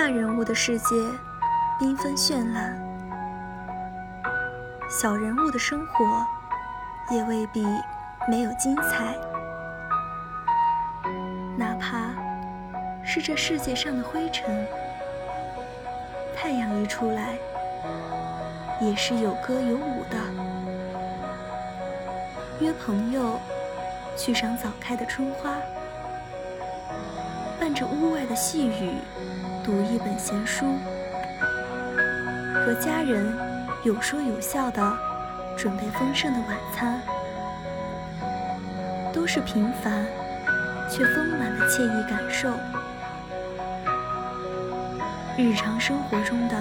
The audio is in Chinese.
大人物的世界缤纷绚烂，小人物的生活也未必没有精彩。哪怕是这世界上的灰尘，太阳一出来，也是有歌有舞的。约朋友去赏早开的春花，伴着屋外的细雨。读一本闲书，和家人有说有笑的准备丰盛的晚餐，都是平凡却丰满的惬意感受。日常生活中的。